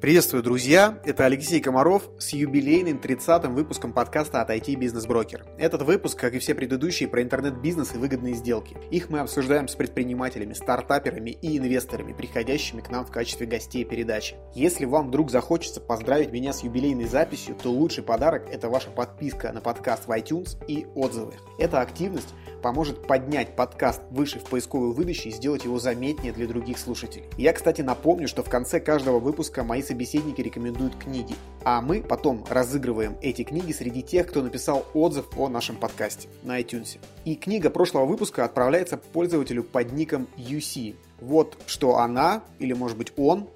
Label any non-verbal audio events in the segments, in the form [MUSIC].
Приветствую, друзья! Это Алексей Комаров с юбилейным 30-м выпуском подкаста от IT Бизнес Брокер. Этот выпуск, как и все предыдущие, про интернет-бизнес и выгодные сделки. Их мы обсуждаем с предпринимателями, стартаперами и инвесторами, приходящими к нам в качестве гостей передачи. Если вам вдруг захочется поздравить меня с юбилейной записью, то лучший подарок – это ваша подписка на подкаст в iTunes и отзывы. Эта активность поможет поднять подкаст выше в поисковой выдаче и сделать его заметнее для других слушателей. Я, кстати, напомню, что в конце каждого выпуска мои собеседники рекомендуют книги, а мы потом разыгрываем эти книги среди тех, кто написал отзыв о нашем подкасте на iTunes. И книга прошлого выпуска отправляется пользователю под ником UC. Вот что она, или может быть он,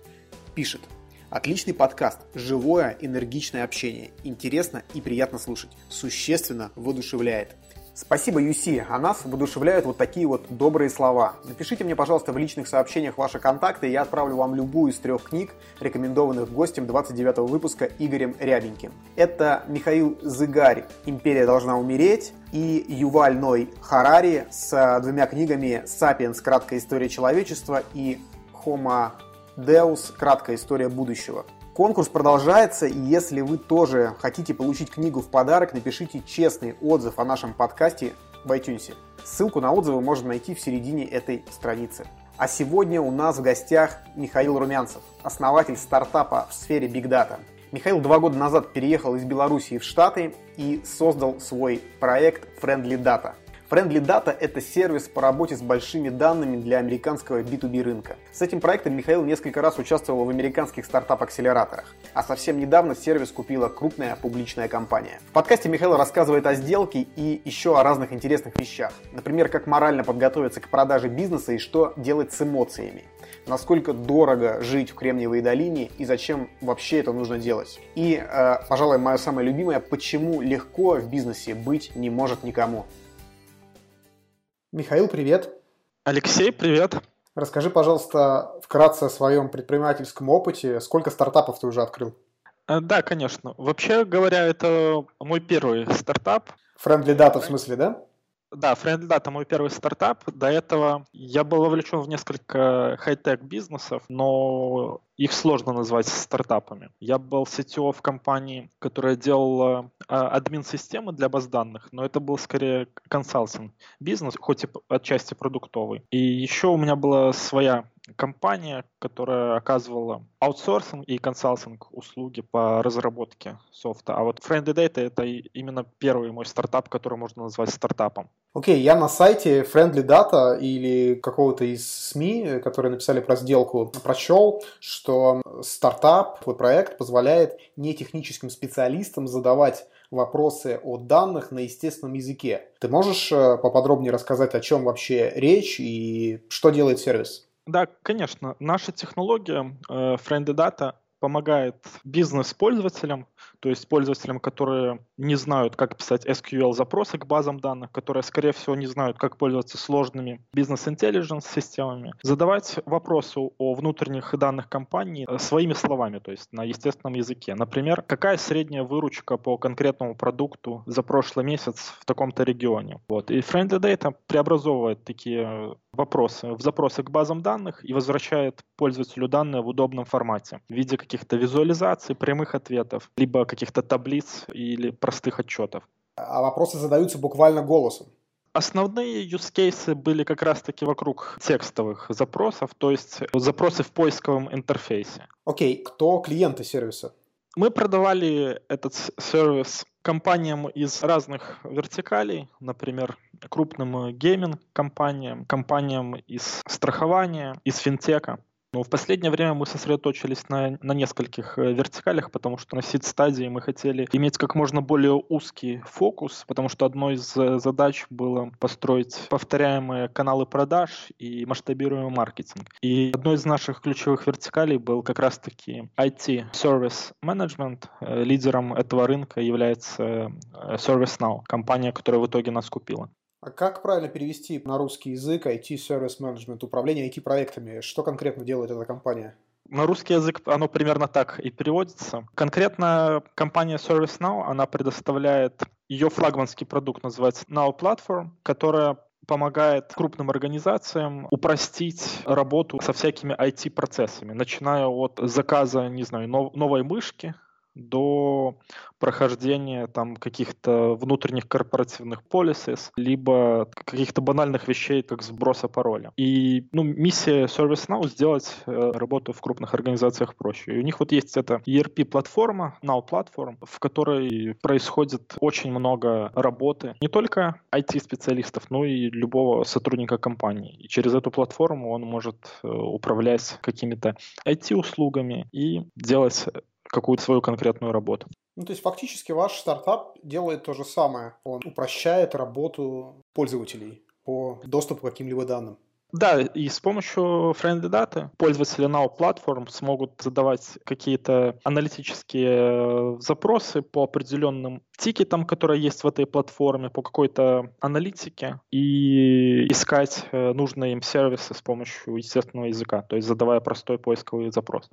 пишет. Отличный подкаст, живое, энергичное общение, интересно и приятно слушать, существенно воодушевляет. Спасибо, Юси. А нас воодушевляют вот такие вот добрые слова. Напишите мне, пожалуйста, в личных сообщениях ваши контакты, и я отправлю вам любую из трех книг, рекомендованных гостем 29 выпуска Игорем Рябеньким. Это Михаил Зыгарь «Империя должна умереть» и Юваль Ной Харари с двумя книгами «Сапиенс. Краткая история человечества» и «Homo Deus. Краткая история будущего». Конкурс продолжается, и если вы тоже хотите получить книгу в подарок, напишите честный отзыв о нашем подкасте в iTunes. Ссылку на отзывы можно найти в середине этой страницы. А сегодня у нас в гостях Михаил Румянцев, основатель стартапа в сфере Big Data. Михаил два года назад переехал из Белоруссии в Штаты и создал свой проект Friendly Data – Friendly Data – это сервис по работе с большими данными для американского B2B рынка. С этим проектом Михаил несколько раз участвовал в американских стартап-акселераторах, а совсем недавно сервис купила крупная публичная компания. В подкасте Михаил рассказывает о сделке и еще о разных интересных вещах. Например, как морально подготовиться к продаже бизнеса и что делать с эмоциями. Насколько дорого жить в Кремниевой долине и зачем вообще это нужно делать. И, э, пожалуй, мое самое любимое, почему легко в бизнесе быть не может никому. Михаил, привет. Алексей, привет. Расскажи, пожалуйста, вкратце о своем предпринимательском опыте. Сколько стартапов ты уже открыл? Э, да, конечно. Вообще говоря, это мой первый стартап. Friendly Data в смысле, да? Да, Friendly Data мой первый стартап. До этого я был вовлечен в несколько хай-тек бизнесов, но их сложно назвать стартапами. Я был CTO в компании, которая делала а, админ-системы для баз данных, но это был скорее консалтинг бизнес, хоть и отчасти продуктовый. И еще у меня была своя компания, которая оказывала аутсорсинг и консалтинг услуги по разработке софта. А вот Friendly Data это именно первый мой стартап, который можно назвать стартапом. Окей, okay, я на сайте Friendly Data или какого-то из СМИ, которые написали про сделку, прочел, что стартап, твой проект позволяет нетехническим специалистам задавать вопросы о данных на естественном языке. Ты можешь э, поподробнее рассказать, о чем вообще речь и что делает сервис? Да, конечно. Наша технология э, Friendly Data помогает бизнес-пользователям, то есть пользователям, которые не знают, как писать SQL-запросы к базам данных, которые, скорее всего, не знают, как пользоваться сложными бизнес-интеллигенс системами, задавать вопросы о внутренних данных компании э, своими словами, то есть на естественном языке. Например, какая средняя выручка по конкретному продукту за прошлый месяц в таком-то регионе. Вот. И Friendly Data преобразовывает такие вопросы в запросы к базам данных и возвращает пользователю данные в удобном формате в виде каких-то визуализаций, прямых ответов, либо каких-то таблиц или простых отчетов. А вопросы задаются буквально голосом. Основные use cases были как раз-таки вокруг текстовых запросов, то есть запросы в поисковом интерфейсе. Окей, okay. кто клиенты сервиса? Мы продавали этот сервис компаниям из разных вертикалей, например, крупным гейминг-компаниям, компаниям из страхования, из финтека. Но в последнее время мы сосредоточились на, на нескольких э, вертикалях, потому что на сид-стадии мы хотели иметь как можно более узкий фокус, потому что одной из э, задач было построить повторяемые каналы продаж и масштабируемый маркетинг. И одной из наших ключевых вертикалей был как раз-таки IT Service Management. Э, лидером этого рынка является ServiceNow, компания, которая в итоге нас купила. А как правильно перевести на русский язык IT-сервис менеджмент, управление IT-проектами? Что конкретно делает эта компания? На русский язык оно примерно так и переводится. Конкретно компания ServiceNow, она предоставляет, ее флагманский продукт называется Now Platform, которая помогает крупным организациям упростить работу со всякими IT-процессами, начиная от заказа, не знаю, новой мышки, до прохождения там каких-то внутренних корпоративных полисов, либо каких-то банальных вещей, как сброса пароля. И ну, миссия ServiceNow сделать э, работу в крупных организациях проще. И у них вот есть эта ERP-платформа, Now Platform, в которой происходит очень много работы не только IT-специалистов, но и любого сотрудника компании. И через эту платформу он может э, управлять какими-то IT-услугами и делать какую-то свою конкретную работу. Ну, то есть фактически ваш стартап делает то же самое. Он упрощает работу пользователей по доступу к каким-либо данным. Да, и с помощью Friendly Data пользователи Now Platform смогут задавать какие-то аналитические э, запросы по определенным тикетам, которые есть в этой платформе, по какой-то аналитике и искать э, нужные им сервисы с помощью естественного языка, то есть задавая простой поисковый запрос.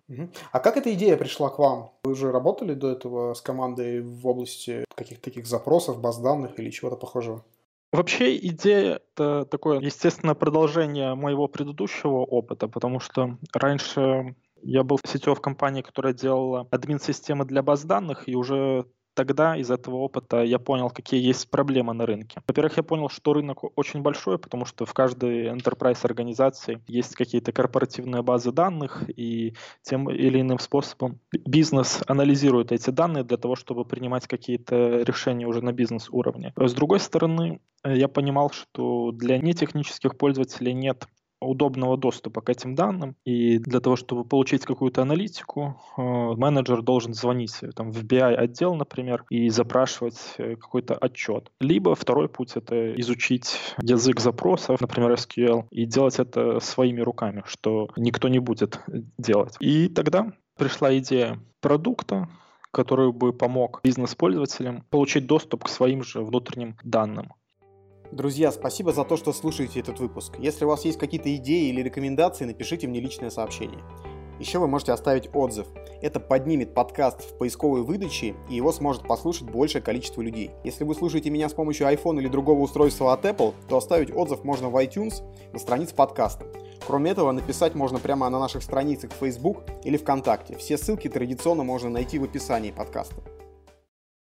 А как эта идея пришла к вам? Вы уже работали до этого с командой в области каких-то таких запросов, баз данных или чего-то похожего? Вообще идея — это такое, естественно, продолжение моего предыдущего опыта, потому что раньше я был в сетевой компании, которая делала админ-системы для баз данных, и уже тогда из этого опыта я понял, какие есть проблемы на рынке. Во-первых, я понял, что рынок очень большой, потому что в каждой enterprise организации есть какие-то корпоративные базы данных, и тем или иным способом бизнес анализирует эти данные для того, чтобы принимать какие-то решения уже на бизнес-уровне. С другой стороны, я понимал, что для нетехнических пользователей нет удобного доступа к этим данным. И для того, чтобы получить какую-то аналитику, э, менеджер должен звонить э, там, в BI-отдел, например, и запрашивать э, какой-то отчет. Либо второй путь — это изучить язык запросов, например, SQL, и делать это своими руками, что никто не будет делать. И тогда пришла идея продукта, который бы помог бизнес-пользователям получить доступ к своим же внутренним данным. Друзья, спасибо за то, что слушаете этот выпуск. Если у вас есть какие-то идеи или рекомендации, напишите мне личное сообщение. Еще вы можете оставить отзыв. Это поднимет подкаст в поисковой выдаче, и его сможет послушать большее количество людей. Если вы слушаете меня с помощью iPhone или другого устройства от Apple, то оставить отзыв можно в iTunes на странице подкаста. Кроме этого, написать можно прямо на наших страницах в Facebook или ВКонтакте. Все ссылки традиционно можно найти в описании подкаста.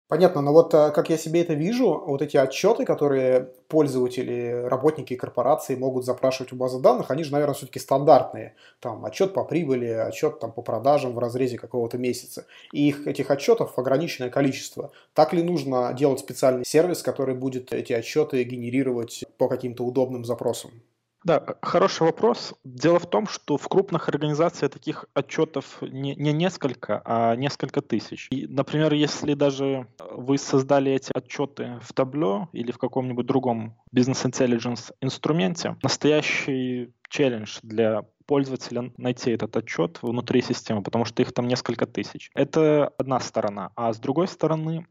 Понятно, но вот э, как я себе это вижу, вот эти отчеты, которые пользователи, работники корпорации могут запрашивать у базы данных, они же, наверное, все-таки стандартные. Там отчет по прибыли, отчет там, по продажам в разрезе какого-то месяца. И их, этих отчетов ограниченное количество. Так ли нужно делать специальный сервис, который будет эти отчеты генерировать по каким-то удобным запросам? Да, хороший вопрос. Дело в том, что в крупных организациях таких отчетов не, не несколько, а несколько тысяч. И, например, если даже вы создали эти отчеты в табло или в каком-нибудь другом бизнес intelligence инструменте, настоящий челлендж для пользователя найти этот отчет внутри системы, потому что их там несколько тысяч. Это одна сторона. А с другой стороны,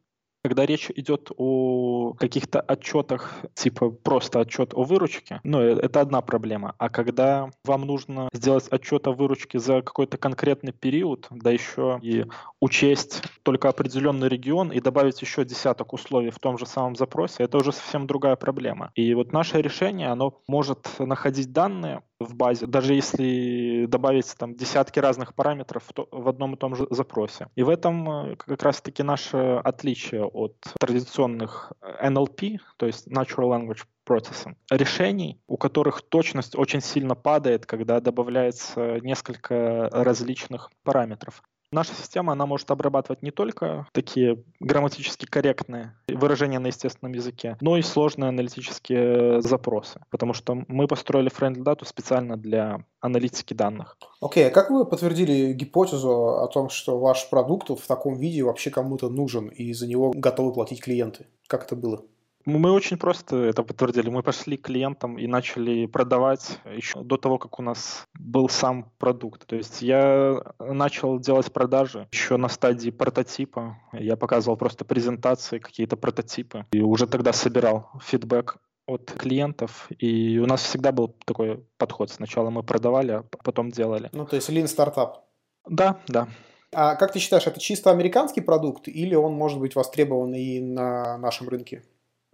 когда речь идет о каких-то отчетах, типа просто отчет о выручке, ну, э, это одна проблема. А когда вам нужно сделать отчет о выручке за какой-то конкретный период, да еще и учесть только определенный регион и добавить еще десяток условий в том же самом запросе, это уже совсем другая проблема. И вот наше решение, оно может находить данные, в базе, даже если добавить там десятки разных параметров в одном и том же запросе. И в этом э, как раз-таки наше отличие от традиционных NLP, то есть Natural Language Processing, решений, у которых точность очень сильно падает, когда добавляется несколько различных параметров. Наша система, она может обрабатывать не только такие грамматически корректные выражения на естественном языке, но и сложные аналитические запросы, потому что мы построили Friendly Data специально для аналитики данных. Окей, okay, а как вы подтвердили гипотезу о том, что ваш продукт в таком виде вообще кому-то нужен и за него готовы платить клиенты? Как это было? Мы очень просто это подтвердили. Мы пошли к клиентам и начали продавать еще до того, как у нас был сам продукт. То есть я начал делать продажи еще на стадии прототипа. Я показывал просто презентации, какие-то прототипы. И уже тогда собирал фидбэк от клиентов, и у нас всегда был такой подход. Сначала мы продавали, а потом делали. Ну, то есть lean стартап. Да, да. А как ты считаешь, это чисто американский продукт или он может быть востребован и на нашем рынке?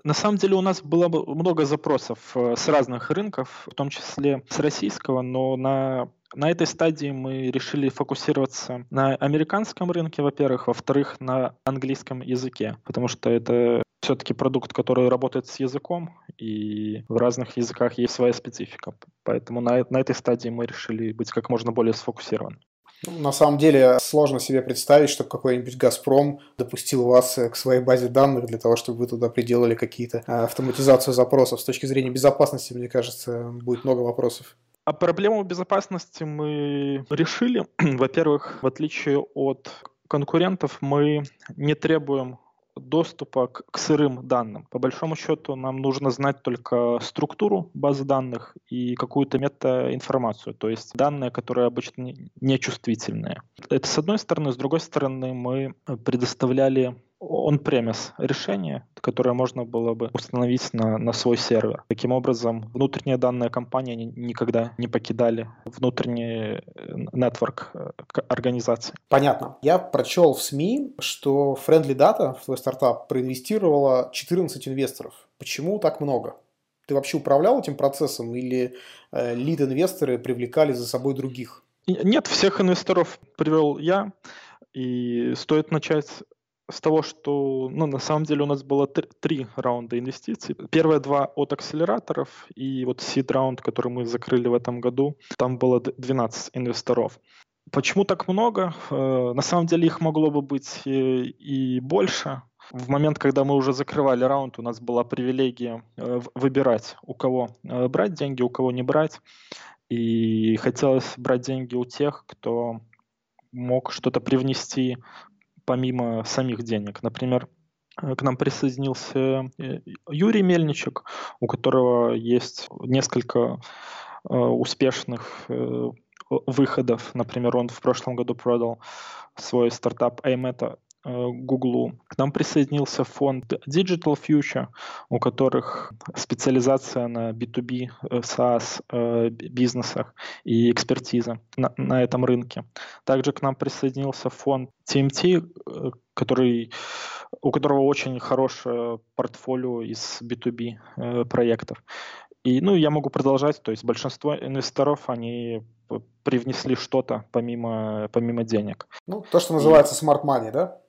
На самом деле у нас было много запросов э, с разных рынков, в том числе с российского, но на на этой стадии мы решили фокусироваться на американском рынке, во-первых, во-вторых, на английском языке, потому что это все-таки продукт, который работает с языком, и в разных языках есть своя специфика. Поэтому на, на этой стадии мы решили быть как можно более сфокусированы. На самом деле сложно себе представить, чтобы какой-нибудь «Газпром» допустил вас э, к своей базе данных для того, чтобы вы туда приделали какие-то э, автоматизацию запросов. С точки зрения безопасности, мне кажется, будет много вопросов. А проблему безопасности мы решили. [CLEARS THROAT] Во-первых, в отличие от конкурентов, мы не требуем доступа к, к сырым данным. По большому счету нам нужно знать только структуру базы данных и какую-то метаинформацию, то есть данные, которые обычно нечувствительные. Это с одной стороны. С другой стороны, мы предоставляли on-premise решение, которое можно было бы установить на, на свой сервер. Таким образом, внутренние данные компании никогда не покидали внутренний э, network э, организации. Понятно. Я прочел в СМИ, что Friendly Data в твой стартап проинвестировала 14 инвесторов. Почему так много? Ты вообще управлял этим процессом или э, лид-инвесторы привлекали за собой других? Нет, всех инвесторов привел я. И стоит начать с того, что ну, на самом деле у нас было три, три раунда инвестиций. Первые два от акселераторов и вот seed раунд, который мы закрыли в этом году, там было 12 инвесторов. Почему так много? Э, на самом деле их могло бы быть и больше. В момент, когда мы уже закрывали раунд, у нас была привилегия э, выбирать, у кого э, брать деньги, у кого не брать. И хотелось брать деньги у тех, кто мог что-то привнести помимо самих денег. Например, э, к нам присоединился э, Юрий Мельничек, у которого есть несколько э, успешных выходов. Например, он в прошлом году продал свой стартап Aimeta Google. К нам присоединился фонд Digital Future, у которых специализация на B2B, SaaS бизнесах и экспертиза на, на этом рынке. Также к нам присоединился фонд TMT, э, который, у которого очень хорошее портфолио из B2B э, проектов. И, ну, я могу продолжать, то есть большинство инвесторов, они привнесли что-то помимо, помимо денег. Ну, то, что называется и... smart money, да?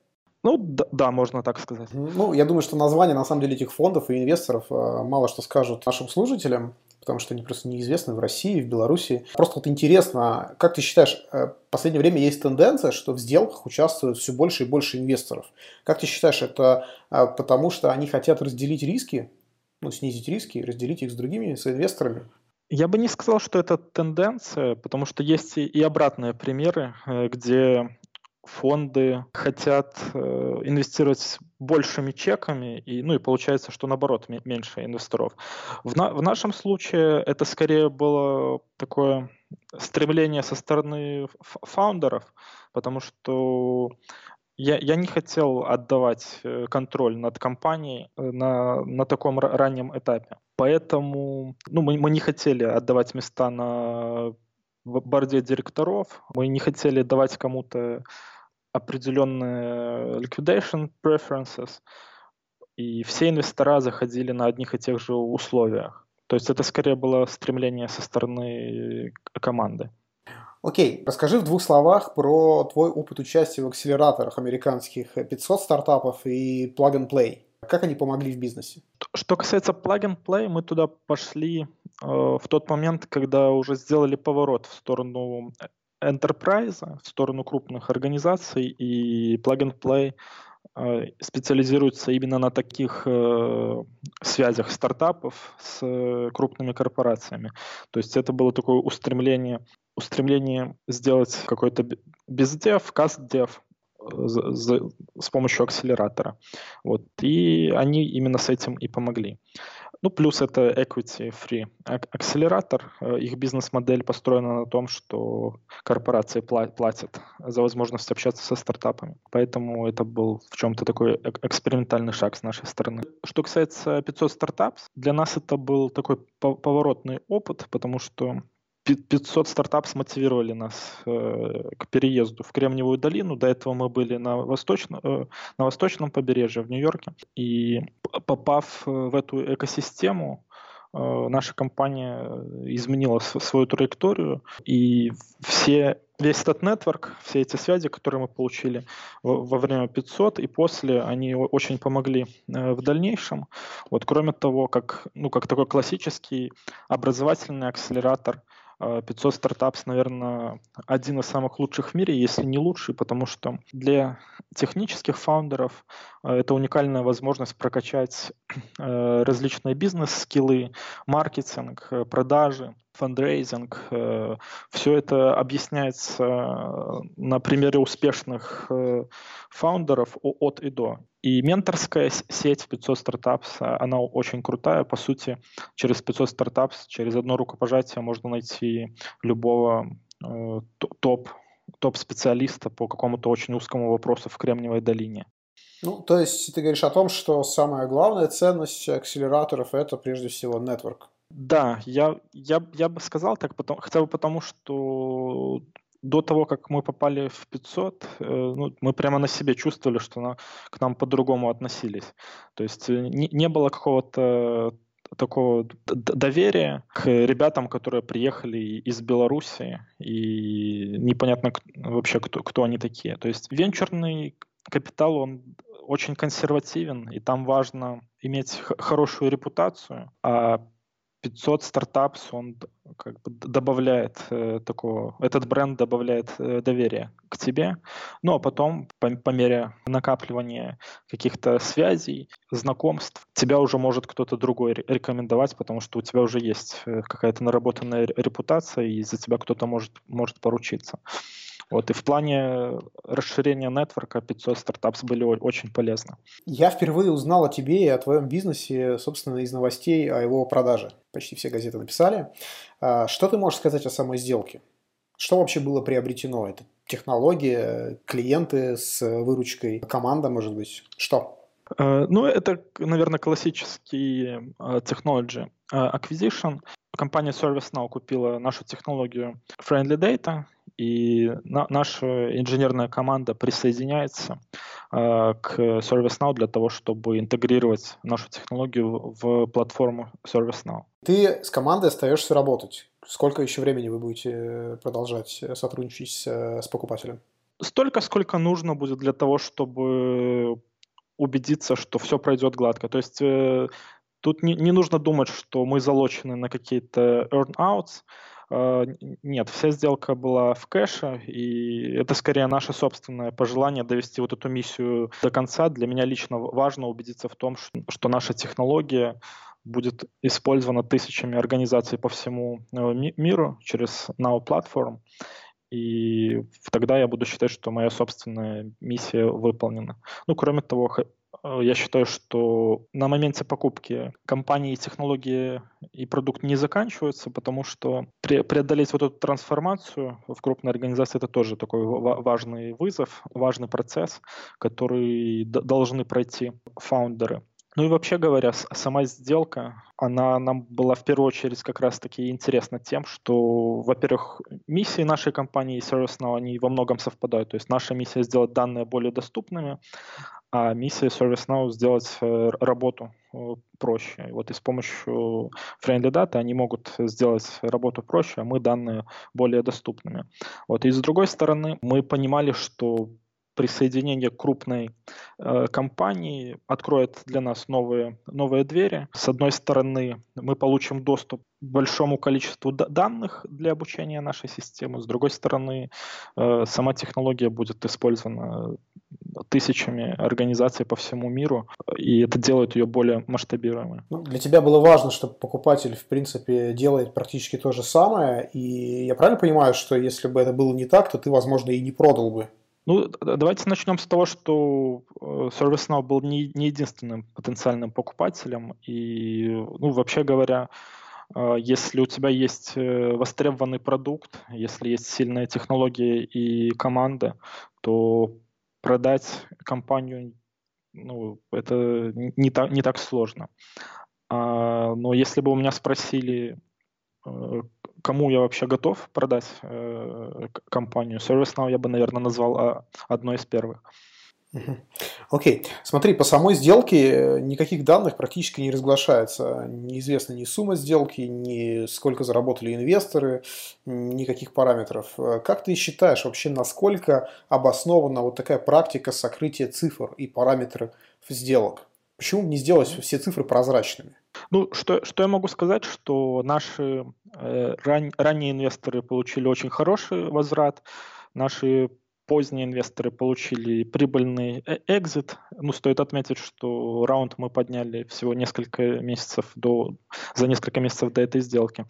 Ну, да, да, можно так сказать. Ну, я думаю, что название, на самом деле, этих фондов и инвесторов э, мало что скажут нашим слушателям потому что они просто неизвестны в России, в Беларуси. Просто вот интересно, как ты считаешь, э, в последнее время есть тенденция, что в сделках участвуют все больше и больше инвесторов. Как ты считаешь, это э, потому что они хотят разделить риски, ну, снизить риски, разделить их с другими соинвесторами? Я бы не сказал, что это тенденция, потому что есть и обратные примеры, где фонды хотят э, инвестировать большими чеками, и, ну и получается, что наоборот, меньше инвесторов. В, на, в нашем случае это скорее было такое стремление со стороны фаундеров, потому что я, я не хотел отдавать э, контроль над компанией э, на, на таком раннем этапе. Поэтому ну, мы, мы не хотели отдавать места на борде директоров, мы не хотели давать кому-то определенные liquidation preferences, и все инвестора заходили на одних и тех же условиях. То есть это скорее было стремление со стороны команды. Окей, расскажи в двух словах про твой опыт участия в акселераторах американских 500 стартапов и Plug and Play. Как они помогли в бизнесе? Что касается Plug and Play, мы туда пошли э, в тот момент, когда уже сделали поворот в сторону enterprise, в сторону крупных организаций, и Plug and Play э, специализируется именно на таких э, связях стартапов с э, крупными корпорациями. То есть это было такое устремление, устремление сделать какой-то бездев, каст-дев с помощью акселератора. Вот. И они именно с этим и помогли. Ну, плюс это equity free акселератор. Э, их бизнес-модель построена на том, что корпорации платят за возможность общаться со стартапами. Поэтому это был в чем-то такой экспериментальный шаг с нашей стороны. Что касается 500 стартапов, для нас это был такой поворотный опыт, потому что 500 стартапов смотивировали нас э, к переезду в Кремниевую долину. До этого мы были на, восточно, э, на восточном побережье в Нью-Йорке. И попав в эту экосистему, э, наша компания изменила свою траекторию, и все весь этот нетворк, все эти связи, которые мы получили во время 500 и после, они очень помогли э, в дальнейшем. Вот кроме того, как, ну, как такой классический образовательный акселератор – 500 э, стартапс, наверное, один из самых лучших в мире, если не лучший, потому что для технических фаундеров э, это уникальная возможность прокачать [CLEARS THROAT] э, различные бизнес-скиллы, маркетинг, продажи, фандрейзинг. Э, Все это объясняется э, на примере успешных э, фаундеров от и до. И менторская сеть 500 стартапс, она очень крутая. По сути, через 500 стартапс, через одно рукопожатие можно найти любого топ, топ-специалиста по какому-то очень узкому вопросу в Кремниевой долине. Ну, то есть ты говоришь о том, что самая главная ценность акселераторов – это прежде всего нетворк. Да, я, я, я бы сказал так, потому, хотя бы потому, что до того, как мы попали в 500, э, ну, мы прямо на себе чувствовали, что на, к нам по-другому относились. То есть э, не, не было какого-то такого доверия к ребятам, которые приехали из Беларуси, и непонятно вообще, кто, кто они такие. То есть венчурный капитал, он очень консервативен, и там важно иметь хорошую репутацию, а 500 стартапс, он как бы добавляет э, такого, этот бренд добавляет э, доверия к тебе. Ну а потом, по, по мере накапливания каких-то связей, знакомств, тебя уже может кто-то другой рекомендовать, потому что у тебя уже есть э, какая-то наработанная репутация, и за тебя кто-то может, может поручиться. Вот, и в плане расширения нетворка 500 стартапс были очень полезны. Я впервые узнал о тебе и о твоем бизнесе, собственно, из новостей о его продаже. Почти все газеты написали. А, что ты можешь сказать о самой сделке? Что вообще было приобретено? Это технология, клиенты с выручкой, команда, может быть? Что? Э, ну, это, наверное, классический technology э, acquisition. Компания ServiceNow купила нашу технологию Friendly Data, и на, наша инженерная команда присоединяется э, к ServiceNow для того, чтобы интегрировать нашу технологию в, платформу ServiceNow. Ты с командой остаешься работать. Сколько еще времени вы будете продолжать сотрудничать с, с покупателем? Столько, сколько нужно будет для того, чтобы убедиться, что все пройдет гладко. То есть э, тут не, не нужно думать, что мы залочены на какие-то earn-outs, нет, вся сделка была в кэше, и это скорее наше собственное пожелание довести вот эту миссию до конца. Для меня лично важно убедиться в том, что наша технология будет использована тысячами организаций по всему э, миру через Now Platform. И тогда я буду считать, что моя собственная миссия выполнена. Ну, кроме того, я считаю, что на моменте покупки компании, технологии и продукт не заканчиваются, потому что преодолеть вот эту трансформацию в крупной организации это тоже такой важный вызов, важный процесс, который должны пройти фаундеры. Ну и вообще говоря, сама сделка, она нам была в первую очередь как раз-таки интересна тем, что, во-первых, миссии нашей компании и ServiceNow, они во многом совпадают. То есть наша миссия сделать данные более доступными, а миссия ServiceNow сделать э, работу э, проще. Вот и с помощью Friendly Data они могут сделать работу проще, а мы данные более доступными. Вот. И с другой стороны, мы понимали, что присоединение крупной э, компании откроет для нас новые, новые двери. С одной стороны, мы получим доступ к большому количеству данных для обучения нашей системы. С другой стороны, э, сама технология будет использована тысячами организаций по всему миру, и это делает ее более масштабируемой. Ну, для тебя было важно, чтобы покупатель, в принципе, делает практически то же самое, и я правильно понимаю, что если бы это было не так, то ты, возможно, и не продал бы ну, давайте начнем с того, что э, ServiceNow был не, не единственным потенциальным покупателем. И, ну, вообще говоря, э, если у тебя есть э, востребованный продукт, если есть сильная технология и команда, то продать компанию ну, это не так, не так сложно. А, но если бы у меня спросили, кому я вообще готов продать э, компанию. ServiceNow я бы, наверное, назвал а, одной из первых. Окей. Okay. Смотри, по самой сделке э, никаких данных практически не разглашается. Неизвестна ни сумма сделки, ни сколько заработали инвесторы, никаких параметров. Э, как ты считаешь вообще, насколько обоснована вот такая практика сокрытия цифр и параметров сделок? Почему не сделать все цифры прозрачными? Ну, что, что я могу сказать, что наши э, ран, ранние инвесторы получили очень хороший возврат, наши поздние инвесторы получили прибыльный э, экзит. Ну, стоит отметить, что раунд мы подняли всего несколько месяцев до, за несколько месяцев до этой сделки.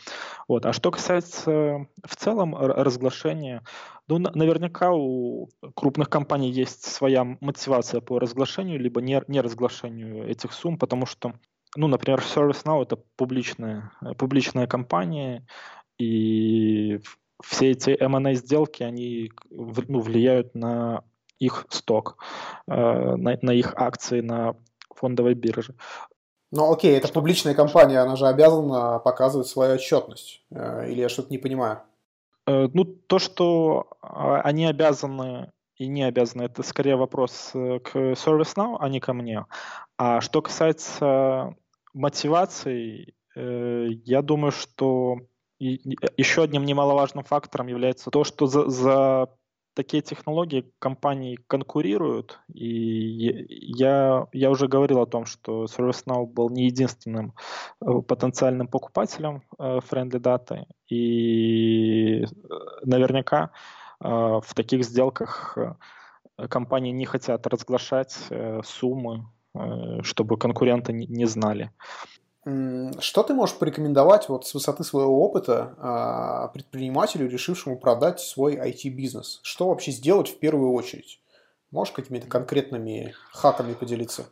Вот. А что касается в целом разглашения, ну, наверняка у крупных компаний есть своя мотивация по разглашению, либо не, не разглашению этих сумм, потому что ну, например, ServiceNow это публичная, э, публичная компания, и все эти M&A сделки, они ну, влияют на их сток, э, на, на их акции на фондовой бирже. Ну окей, это публичная компания, она же обязана показывать свою отчетность. Э, или я что-то не понимаю? Э, ну, то, что а, они обязаны и не обязаны, это скорее вопрос к ServiceNow, а не ко мне. А что касается мотивации, я думаю, что и еще одним немаловажным фактором является то, что за, за такие технологии компании конкурируют, и я, я уже говорил о том, что ServiceNow был не единственным э, потенциальным покупателем э, Friendly Data, и э, наверняка в таких сделках компании не хотят разглашать суммы, чтобы конкуренты не знали. Что ты можешь порекомендовать вот с высоты своего опыта а, предпринимателю, решившему продать свой IT-бизнес? Что вообще сделать в первую очередь? Можешь какими-то конкретными хаками поделиться?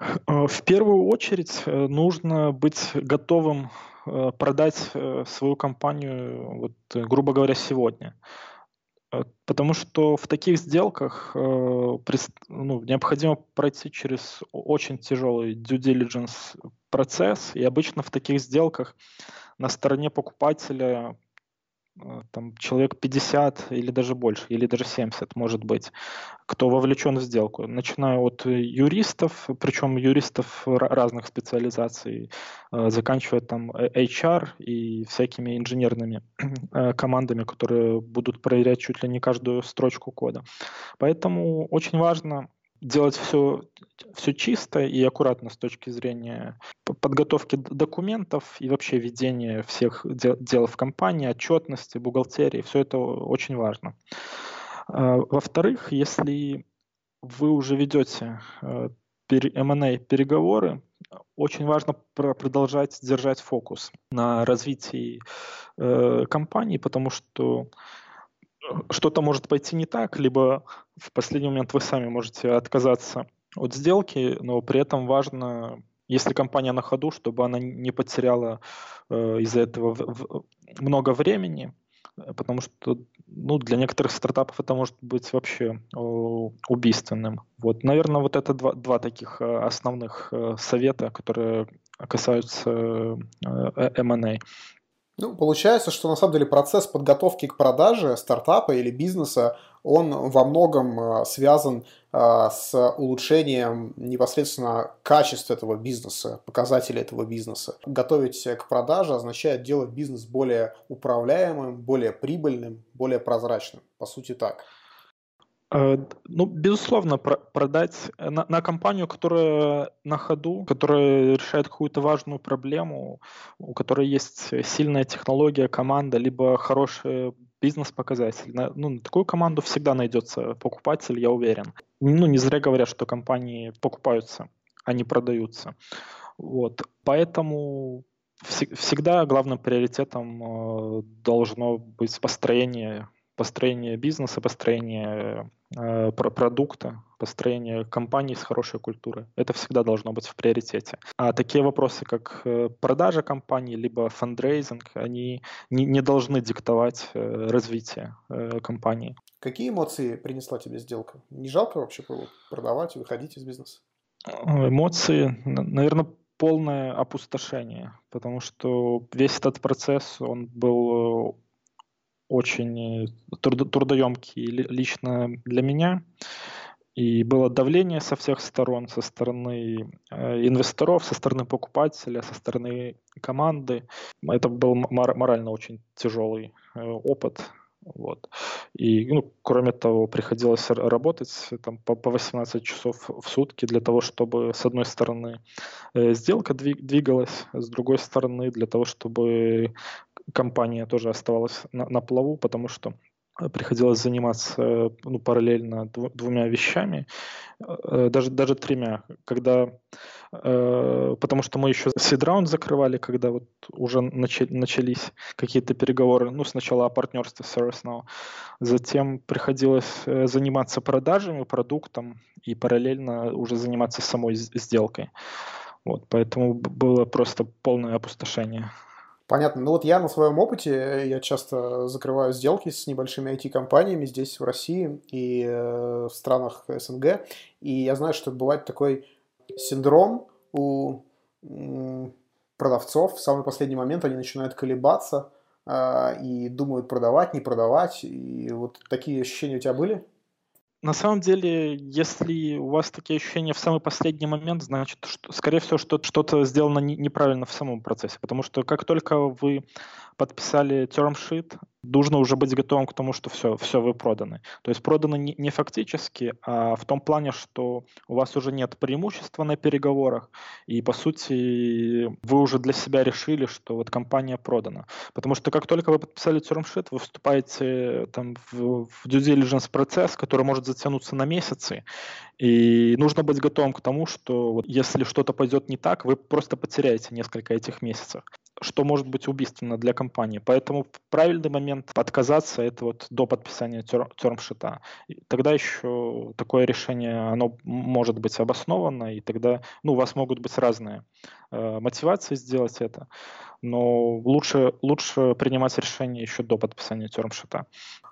Э, в первую очередь э, нужно быть готовым э, продать свою компанию, вот, грубо говоря, сегодня. Потому что в таких сделках ну, необходимо пройти через очень тяжелый due diligence процесс, и обычно в таких сделках на стороне покупателя Э, там человек 50 или даже больше, или даже 70, может быть, кто вовлечен в сделку. Начиная от юристов, причем юристов разных специализаций, э, заканчивая там HR и всякими инженерными [CLEARS THROAT] э, командами, которые будут проверять чуть ли не каждую строчку кода. Поэтому очень важно делать все, все чисто и аккуратно с точки зрения подготовки документов и вообще ведения всех дел, дел в компании, отчетности, бухгалтерии. Все это очень важно. А, во-вторых, если вы уже ведете M&A переговоры, очень важно продолжать держать фокус на развитии э, компании, потому что что-то может пойти не так, либо в последний момент вы сами можете отказаться от сделки, но при этом важно, если компания на ходу, чтобы она не потеряла э, из-за этого в, в, много времени, потому что ну, для некоторых стартапов это может быть вообще э, убийственным. Вот, наверное, вот это два, два таких э, основных э, совета, которые касаются э, M&A. Ну, получается, что на самом деле процесс подготовки к продаже стартапа или бизнеса, он во многом э, связан э, с улучшением непосредственно качества этого бизнеса, показателей этого бизнеса. Готовить к продаже означает делать бизнес более управляемым, более прибыльным, более прозрачным. По сути так. Э, ну, безусловно, продать на, на компанию, которая на ходу, которая решает какую-то важную проблему, у которой есть сильная технология, команда, либо хороший бизнес-показатель. На, ну, на такую команду всегда найдется покупатель, я уверен. Ну, не зря говорят, что компании покупаются, а не продаются. Вот. Поэтому всегда главным приоритетом э, должно быть построение построение бизнеса, построение э, продукта, построение компании с хорошей культурой. Это всегда должно быть в приоритете. А такие вопросы, как э, продажа компании, либо фандрейзинг, они не, не должны диктовать э, развитие э, компании. Какие эмоции принесла тебе сделка? Не жалко вообще было продавать и выходить из бизнеса? Э, эмоции, наверное, полное опустошение, потому что весь этот процесс, он был очень трудоемкий лично для меня. И было давление со всех сторон, со стороны э, инвесторов, со стороны покупателя, со стороны команды. Это был морально очень тяжелый э, опыт. Вот. И, ну, кроме того, приходилось работать там, по, по 18 часов в сутки для того, чтобы, с одной стороны, э, сделка двигалась, с другой стороны, для того, чтобы компания тоже оставалась на, на плаву, потому что приходилось заниматься ну, параллельно двумя вещами, э, даже, даже тремя, когда, э, потому что мы еще сидраунд закрывали, когда вот уже начали, начались какие-то переговоры, ну, сначала о партнерстве с ServiceNow, затем приходилось э, заниматься продажами, продуктом и параллельно уже заниматься самой сделкой. Вот, поэтому было просто полное опустошение. Понятно. Ну вот я на своем опыте, э, я часто закрываю сделки с небольшими IT-компаниями здесь, в России и э, в странах СНГ. И я знаю, что бывает такой синдром у продавцов. В самый последний момент они начинают колебаться э, и думают продавать, не продавать. И вот такие ощущения у тебя были? На самом деле, если у вас такие ощущения в самый последний момент, значит, что, скорее всего, что что-то сделано неправильно в самом процессе. Потому что как только вы подписали sheet, нужно уже быть готовым к тому, что все, все вы проданы. То есть проданы не, не фактически, а в том плане, что у вас уже нет преимущества на переговорах, и по сути вы уже для себя решили, что вот компания продана. Потому что как только вы подписали sheet, вы вступаете там в, в due diligence процесс, который может затянуться на месяцы, и нужно быть готовым к тому, что вот если что-то пойдет не так, вы просто потеряете несколько этих месяцев что может быть убийственно для компании. Поэтому правильный момент отказаться это вот до подписания термшита. Тогда еще такое решение, оно может быть обосновано, и тогда ну, у вас могут быть разные э, мотивации сделать это, но лучше, лучше принимать решение еще до подписания термшита.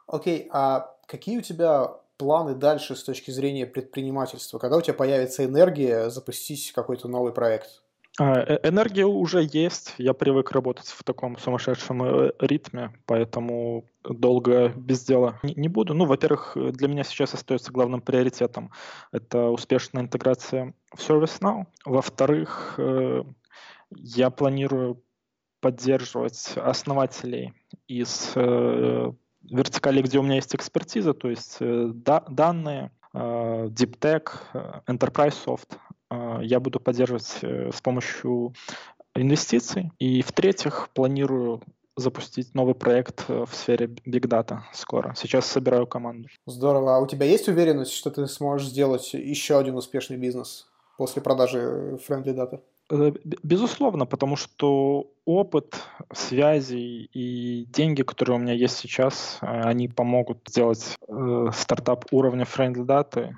Окей, okay, а какие у тебя планы дальше с точки зрения предпринимательства? Когда у тебя появится энергия запустить какой-то новый проект? А, э, энергия уже есть. Я привык работать в таком сумасшедшем э, ритме, поэтому долго без дела не, буду. Ну, во-первых, для меня сейчас остается главным приоритетом это успешная интеграция в ServiceNow. Во-вторых, э, я планирую поддерживать основателей из вертикали, где у меня есть экспертиза, то есть да, данные, Deep Tech, Enterprise Soft, я буду поддерживать э, с помощью инвестиций. И в-третьих, планирую запустить новый проект э, в сфере Big Data скоро. Сейчас собираю команду. Здорово. А у тебя есть уверенность, что ты сможешь сделать еще один успешный бизнес после продажи Friendly Data? Э, безусловно, потому что опыт, связи и деньги, которые у меня есть сейчас, они помогут сделать стартап уровня Friendly Data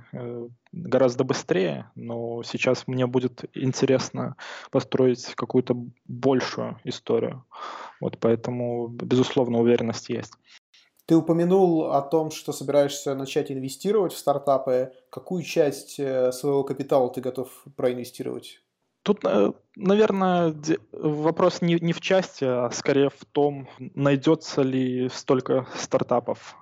гораздо быстрее, но сейчас мне будет интересно построить какую-то большую историю. Вот поэтому, безусловно, уверенность есть. Ты упомянул о том, что собираешься начать инвестировать в стартапы. Какую часть э, своего капитала ты готов проинвестировать? Тут, э, наверное, вопрос не, не в части, а скорее в том, найдется ли столько стартапов,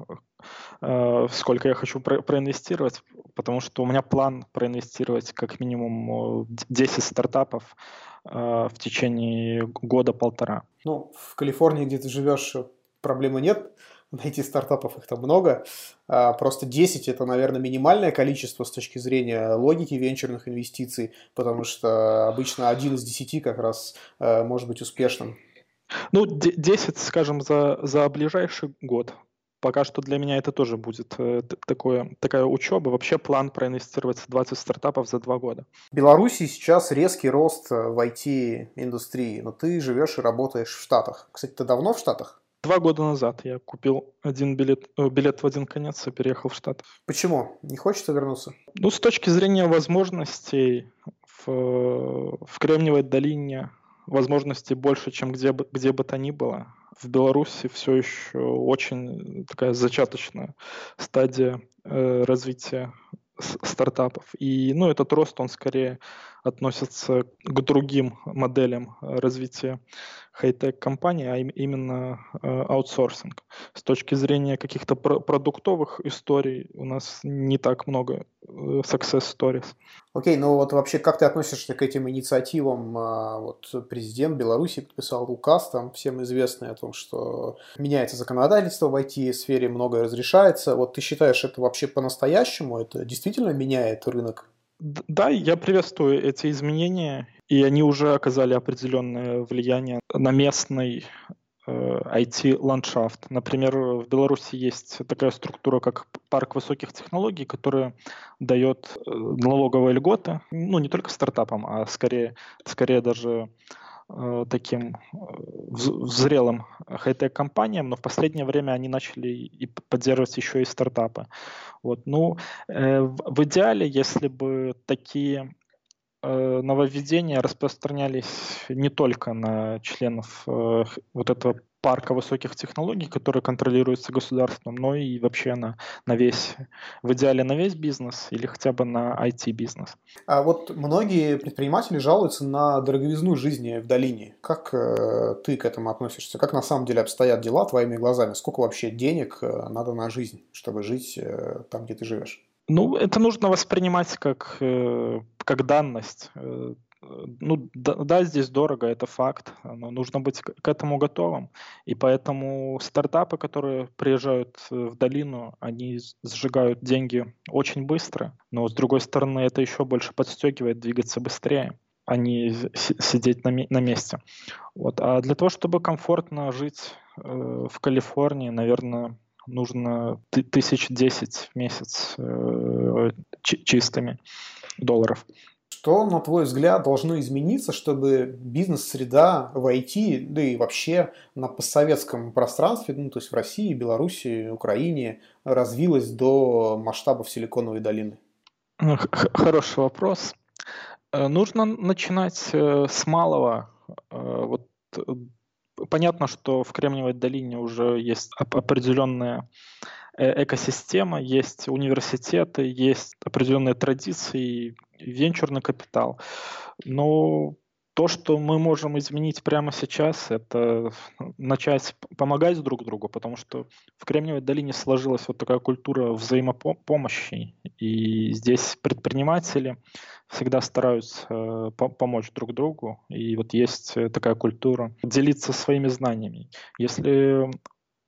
э, сколько я хочу про проинвестировать, потому что у меня план проинвестировать как минимум 10 стартапов э, в течение года-полтора. Ну, в Калифорнии, где ты живешь, проблемы нет найти стартапов, их там много. А, просто 10 это, наверное, минимальное количество с точки зрения логики венчурных инвестиций, потому что обычно один из 10 как раз а, может быть успешным. Ну, 10, скажем, за, за ближайший год. Пока что для меня это тоже будет э, такое, такая учеба. Вообще план проинвестировать в 20 стартапов за два года. В Беларуси сейчас резкий рост в IT-индустрии, но ты живешь и работаешь в Штатах. Кстати, ты давно в Штатах? Два года назад я купил один билет, э, билет в один конец и переехал в Штат. Почему? Не хочется вернуться? Ну, с точки зрения возможностей в, в Кремниевой долине возможностей больше, чем где бы, где бы то ни было. В Беларуси все еще очень такая зачаточная стадия э, развития стартапов. И ну, этот рост, он скорее относится к другим моделям развития хай-тек компании, а именно э, аутсорсинг. С точки зрения каких-то продуктовых историй у нас не так много э, success stories. Окей, okay, ну вот вообще как ты относишься к этим инициативам? А, вот президент Беларуси подписал указ, там всем известный о том, что меняется законодательство в IT-сфере, многое разрешается. Вот ты считаешь, это вообще по-настоящему? Это действительно меняет рынок да, я приветствую эти изменения, и они уже оказали определенное влияние на местный IT-ландшафт. Э, Например, в Беларуси есть такая структура, как парк высоких технологий, которая дает э, налоговые льготы, ну, не только стартапам, а скорее, скорее даже Э, таким зрелым хай-тек компаниям, но в последнее время они начали и поддерживать еще и стартапы. Вот. Ну, э, в идеале, если бы такие нововведения распространялись не только на членов вот этого парка высоких технологий, который контролируется государством, но и вообще на, на весь, в идеале на весь бизнес или хотя бы на IT-бизнес. А вот многие предприниматели жалуются на дороговизну жизни в долине. Как э, ты к этому относишься? Как на самом деле обстоят дела твоими глазами? Сколько вообще денег э, надо на жизнь, чтобы жить э, там, где ты живешь? Ну, это нужно воспринимать как, э, как данность. Э, ну да, да, здесь дорого, это факт, но нужно быть к этому готовым. И поэтому стартапы, которые приезжают э, в долину, они сжигают деньги очень быстро, но с другой стороны это еще больше подстегивает двигаться быстрее а не сидеть на, на месте. Вот. А для того, чтобы комфортно жить э, в Калифорнии, наверное, нужно тысяч десять в месяц э, чистыми долларов. Что, на твой взгляд, должно измениться, чтобы бизнес-среда в IT, да и вообще на постсоветском пространстве, ну, то есть в России, Беларуси, Украине, развилась до масштабов Силиконовой долины? Хороший вопрос. Э, нужно начинать э, с малого. Вот понятно, что в Кремниевой долине уже есть определенная экосистема, есть университеты, есть определенные традиции, венчурный капитал. Но то, что мы можем изменить прямо сейчас, это начать помогать друг другу, потому что в Кремниевой долине сложилась вот такая культура взаимопомощи, и здесь предприниматели всегда стараются э, помочь друг другу, и вот есть такая культура делиться своими знаниями. Если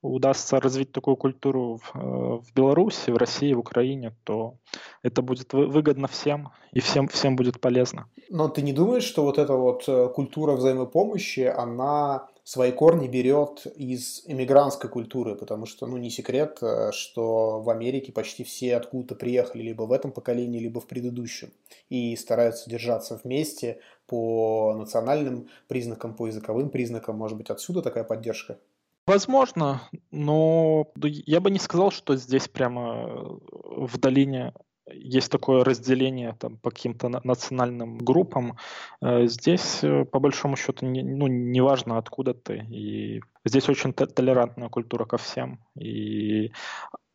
удастся развить такую культуру в, э, в Беларуси, в России, в Украине, то это будет выгодно всем, и всем, всем будет полезно. Но ты не думаешь, что вот эта вот э, культура взаимопомощи, она свои корни берет из иммигрантской культуры, потому что, ну, не секрет, э, что в Америке почти все откуда-то приехали либо в этом поколении, либо в предыдущем, и стараются держаться вместе по национальным признакам, по языковым признакам, может быть, отсюда такая поддержка? Возможно, но я бы не сказал, что здесь прямо э, в долине есть такое разделение там, по каким-то национальным группам. Э, здесь, э, по большому счету, не, ну, неважно, откуда ты. И здесь очень толерантная культура ко всем. И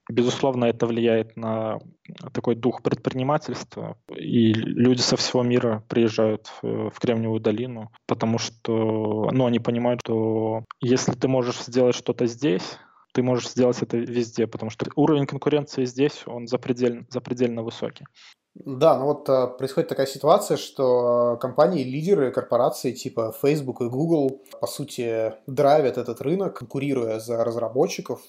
Безусловно, это влияет на такой дух предпринимательства, и люди со всего мира приезжают в Кремниевую долину, потому что ну, они понимают, что если ты можешь сделать что-то здесь, ты можешь сделать это везде, потому что уровень конкуренции здесь, он запредельно, запредельно высокий. Да, ну вот э, происходит такая ситуация, что компании, лидеры, корпорации типа Facebook и Google, по сути, драйвят этот рынок, конкурируя за разработчиков,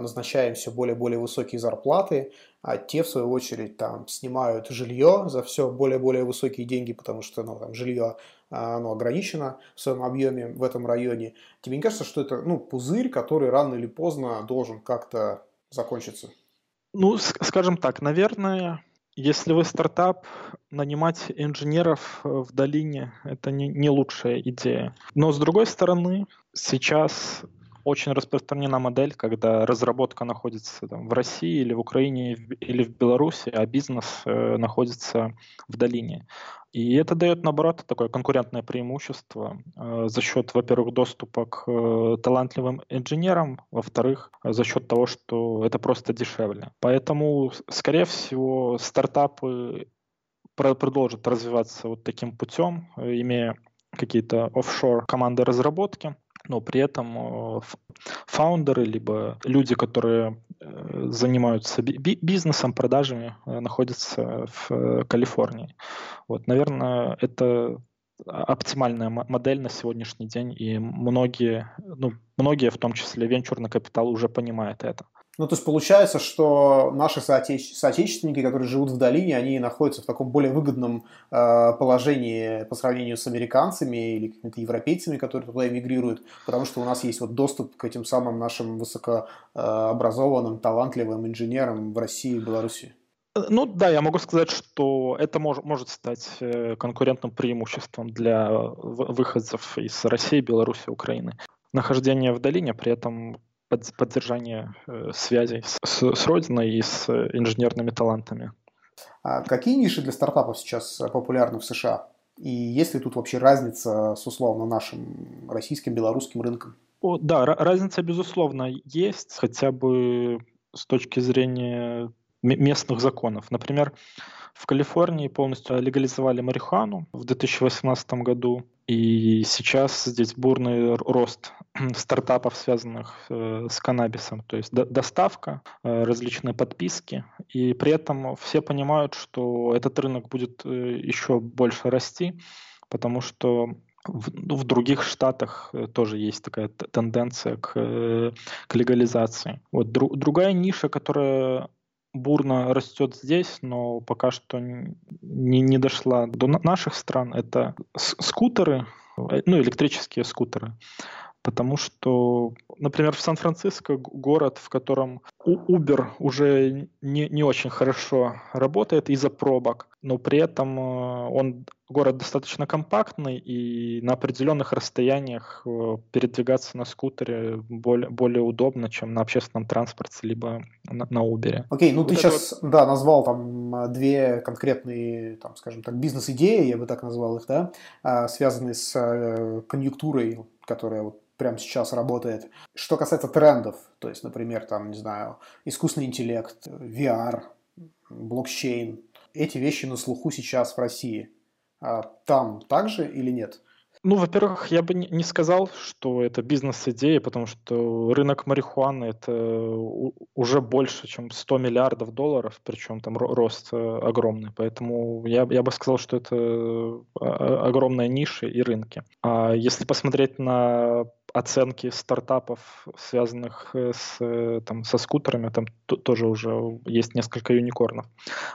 назначаем все более и более высокие зарплаты, а те, в свою очередь, там снимают жилье за все более и более высокие деньги, потому что ну, там, жилье а, оно ограничено в своем объеме в этом районе. Тебе не кажется, что это ну, пузырь, который рано или поздно должен как-то закончиться? Ну, скажем так, наверное, если вы стартап, нанимать инженеров э, в долине – это не, не лучшая идея. Но с другой стороны, сейчас очень распространена модель, когда разработка находится там, в России или в Украине или в Беларуси, а бизнес э, находится в долине. И это дает, наоборот, такое конкурентное преимущество э, за счет, во-первых, доступа к э, талантливым инженерам, во-вторых, за счет того, что это просто дешевле. Поэтому, скорее всего, стартапы продолжат развиваться вот таким путем, имея какие-то офшор команды разработки, но при этом э, фаундеры, либо люди, которые э, занимаются бизнесом, продажами, э, находятся в Калифорнии. Вот, наверное, это оптимальная модель на сегодняшний день, и многие, ну, многие, в том числе венчурный капитал, уже понимают это. Ну, то есть получается, что наши соотече- соотечественники, которые живут в долине, они находятся в таком более выгодном э, положении по сравнению с американцами или какими-то европейцами, которые туда эмигрируют, потому что у нас есть вот доступ к этим самым нашим высокообразованным, талантливым инженерам в России и Беларуси. Ну да, я могу сказать, что это мож, может стать э, конкурентным преимуществом для выходцев из России, Беларуси, Украины. Нахождение в долине при этом под, поддержание э, связей с, с, с родиной и с инженерными талантами. А какие ниши для стартапов сейчас популярны в США? И есть ли тут вообще разница с условно нашим российским, белорусским рынком? О, да, разница, безусловно, есть, хотя бы с точки зрения местных законов. Например, в Калифорнии полностью легализовали марихуану в 2018 году, и сейчас здесь бурный рост [CLEARS THROAT] стартапов, связанных э, с каннабисом, то есть доставка, э, различные подписки, и при этом все понимают, что этот рынок будет э, еще больше расти, потому что в, ну, в других штатах тоже есть такая тенденция к, к легализации. Вот дру, другая ниша, которая бурно растет здесь, но пока что не, не дошла до наших стран. Это скутеры, э, ну, электрические скутеры. Потому что, например, в Сан-Франциско город, в котором Uber уже не, не очень хорошо работает из-за пробок, но при этом э, он город достаточно компактный, и на определенных расстояниях э, передвигаться на скутере более, более удобно, чем на общественном транспорте, либо на, на Uber. Окей, okay, ну вот ты сейчас, вот... да, назвал там две конкретные, там, скажем так, бизнес-идеи, я бы так назвал их, да, а, связанные с э, конъюнктурой, которая вот прямо сейчас работает. Что касается трендов, то есть, например, там, не знаю, искусственный интеллект, VR, блокчейн, эти вещи на слуху сейчас в России. А там также или нет? Ну, во-первых, я бы не сказал, что это бизнес-идея, потому что рынок марихуаны это уже больше, чем 100 миллиардов долларов, причем там рост э, огромный. Поэтому я, я бы сказал, что это а, огромная ниша и рынки. А если посмотреть на оценки стартапов, связанных э, с, э, там, со скутерами, там тоже уже есть несколько юникорнов.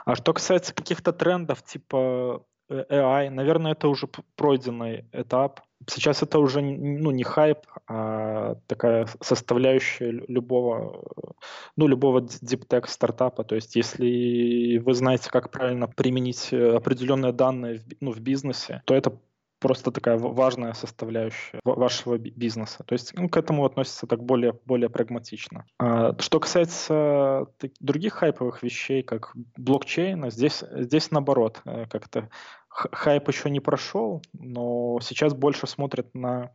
А что касается каких-то трендов, типа э, AI, наверное, это уже пройденный этап. Сейчас это уже ну, не хайп, а такая составляющая любого, ну, любого deep стартапа. То есть, если вы знаете, как правильно применить определенные данные в, ну, в бизнесе, то это просто такая важная составляющая вашего бизнеса. То есть ну, к этому относится так более, более прагматично. А, что касается других хайповых вещей, как блокчейна, здесь, здесь наоборот, э, как-то хайп еще не прошел, но сейчас больше смотрят на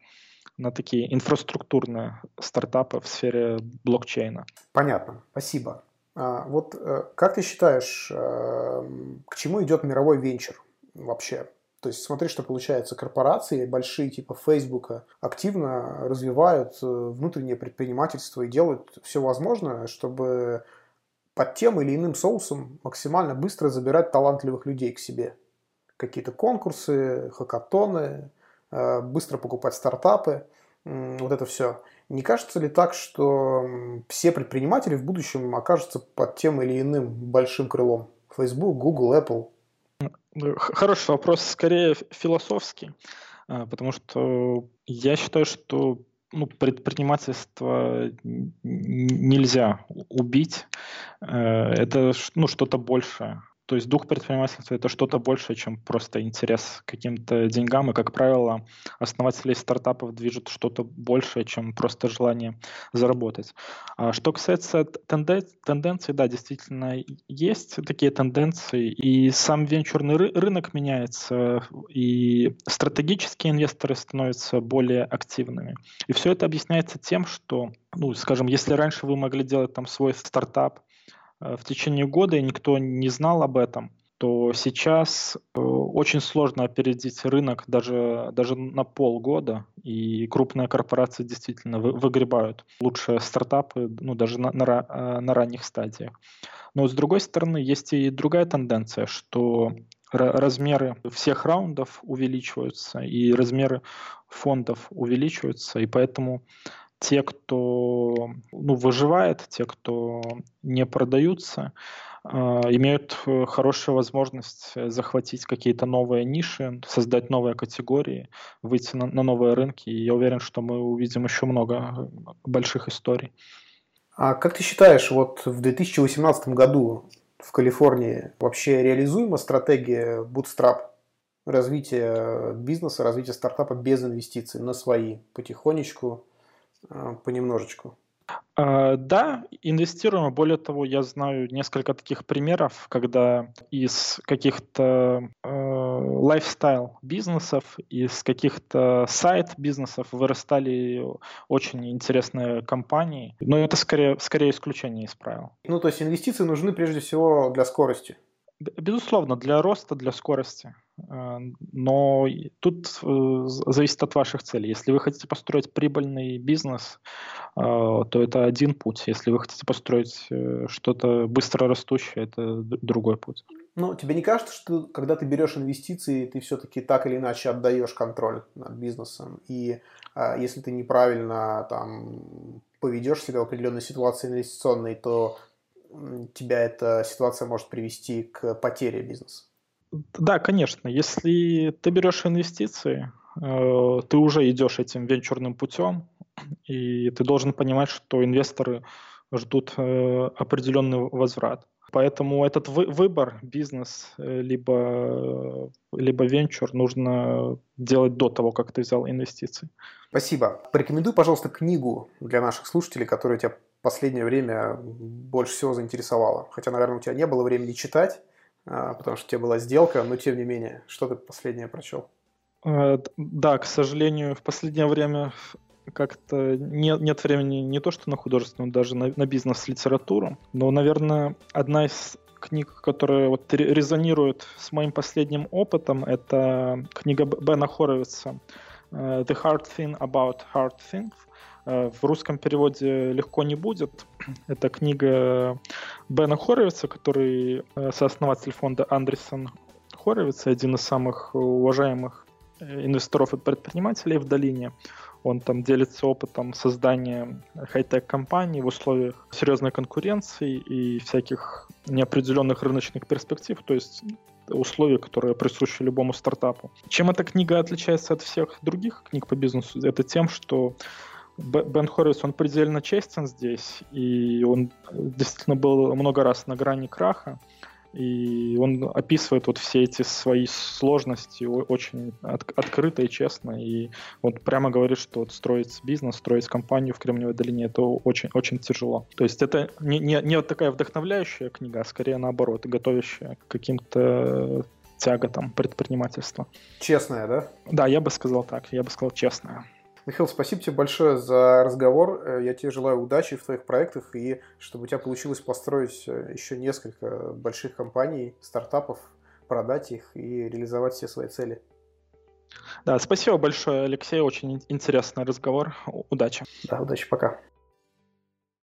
на такие инфраструктурные стартапы в сфере блокчейна. Понятно, спасибо. А, вот э, как ты считаешь, э, к чему идет мировой венчур вообще? То есть смотри, что получается. Корпорации большие типа Фейсбука активно развивают э, внутреннее предпринимательство и делают все возможное, чтобы под тем или иным соусом максимально быстро забирать талантливых людей к себе. Какие-то конкурсы, хакатоны, э, быстро покупать стартапы, вот это все. Не кажется ли так, что все предприниматели в будущем окажутся под тем или иным большим крылом? Facebook, Google, Apple – Хороший вопрос, скорее философский, а, потому что я считаю, что ну, предпринимательство нельзя убить. Э, это ну, что-то большее. То есть дух предпринимательства это что-то большее, чем просто интерес к каким-то деньгам. И, как правило, основателей стартапов движет что-то большее, чем просто желание заработать. А что касается тенден- тенденций, да, действительно есть такие тенденции. И сам венчурный ры- рынок меняется, и стратегические инвесторы становятся более активными. И все это объясняется тем, что, ну, скажем, если раньше вы могли делать там свой стартап, в течение года, и никто не знал об этом, то сейчас э, очень сложно опередить рынок даже, даже на полгода, и крупные корпорации действительно выгребают лучшие стартапы ну, даже на, на, э, на ранних стадиях. Но с другой стороны, есть и другая тенденция, что размеры всех раундов увеличиваются, и размеры фондов увеличиваются, и поэтому те, кто ну, выживает, те, кто не продаются, а, имеют э, хорошую возможность захватить какие-то новые ниши, создать новые категории, выйти на, на новые рынки. И я уверен, что мы увидим еще много больших историй. А как ты считаешь, вот в 2018 году в Калифорнии вообще реализуема стратегия Bootstrap? развития бизнеса, развития стартапа без инвестиций на свои, потихонечку, понемножечку. А, да, инвестируем. Более того, я знаю несколько таких примеров, когда из каких-то э, лайфстайл бизнесов, из каких-то сайт бизнесов вырастали очень интересные компании. Но это скорее, скорее исключение из правил. Ну, то есть инвестиции нужны прежде всего для скорости. Безусловно, для роста, для скорости. Э, но тут э, зависит от ваших целей. Если вы хотите построить прибыльный бизнес, э, то это один путь. Если вы хотите построить что-то быстро растущее, это другой путь. Ну, тебе не кажется, что когда ты берешь инвестиции, ты все-таки так или иначе отдаешь контроль над бизнесом? И если ты неправильно там поведешь себя в определенной ситуации инвестиционной, то тебя эта ситуация может привести к потере бизнеса? Да, конечно. Если ты берешь инвестиции, э, ты уже идешь этим венчурным путем, [CLEARS THROAT] и ты должен понимать, что инвесторы ждут э, определенный возврат. Поэтому этот выбор, бизнес, э, либо, либо венчур, нужно делать до того, как ты взял инвестиции. Спасибо. Порекомендуй, пожалуйста, книгу для наших слушателей, которая тебя последнее время больше всего заинтересовало? Хотя, наверное, у тебя не было времени читать, а, потому что у тебя была сделка, но тем не менее, что ты последнее прочел? Э, да, к сожалению, в последнее время как-то нет, нет времени не то что на художественную, даже на, на бизнес-литературу. Но, наверное, одна из книг, которая вот резонирует с моим последним опытом, это книга Бена Хоровица «The Hard Thing About Hard Things», Э, в русском переводе легко не будет. [CLEARS THROAT] Это книга Бена Хоровица, который э, сооснователь фонда Андерсон Хоровиц, один из самых уважаемых э, инвесторов и предпринимателей в долине. Он там делится опытом создания хай-тек компаний в условиях серьезной конкуренции и всяких неопределенных рыночных перспектив, то есть условия, которые присущи любому стартапу. Чем эта книга отличается от всех других книг по бизнесу? Это тем, что Бен Хоррис, он предельно честен здесь, и он действительно был много раз на грани краха, и он описывает вот все эти свои сложности очень от, открыто и честно, и он прямо говорит, что вот строить бизнес, строить компанию в Кремниевой долине, это очень, очень тяжело. То есть это не, не, не вот такая вдохновляющая книга, а скорее наоборот, готовящая к каким-то тяготам предпринимательства. Честная, да? Да, я бы сказал так, я бы сказал честная. Михаил, спасибо тебе большое за разговор. Э, я тебе желаю удачи в твоих проектах и чтобы у тебя получилось построить э, еще несколько больших компаний, стартапов, продать их и реализовать все свои цели. Да, спасибо большое, Алексей. Очень интересный разговор. Удачи. Да, удачи, пока.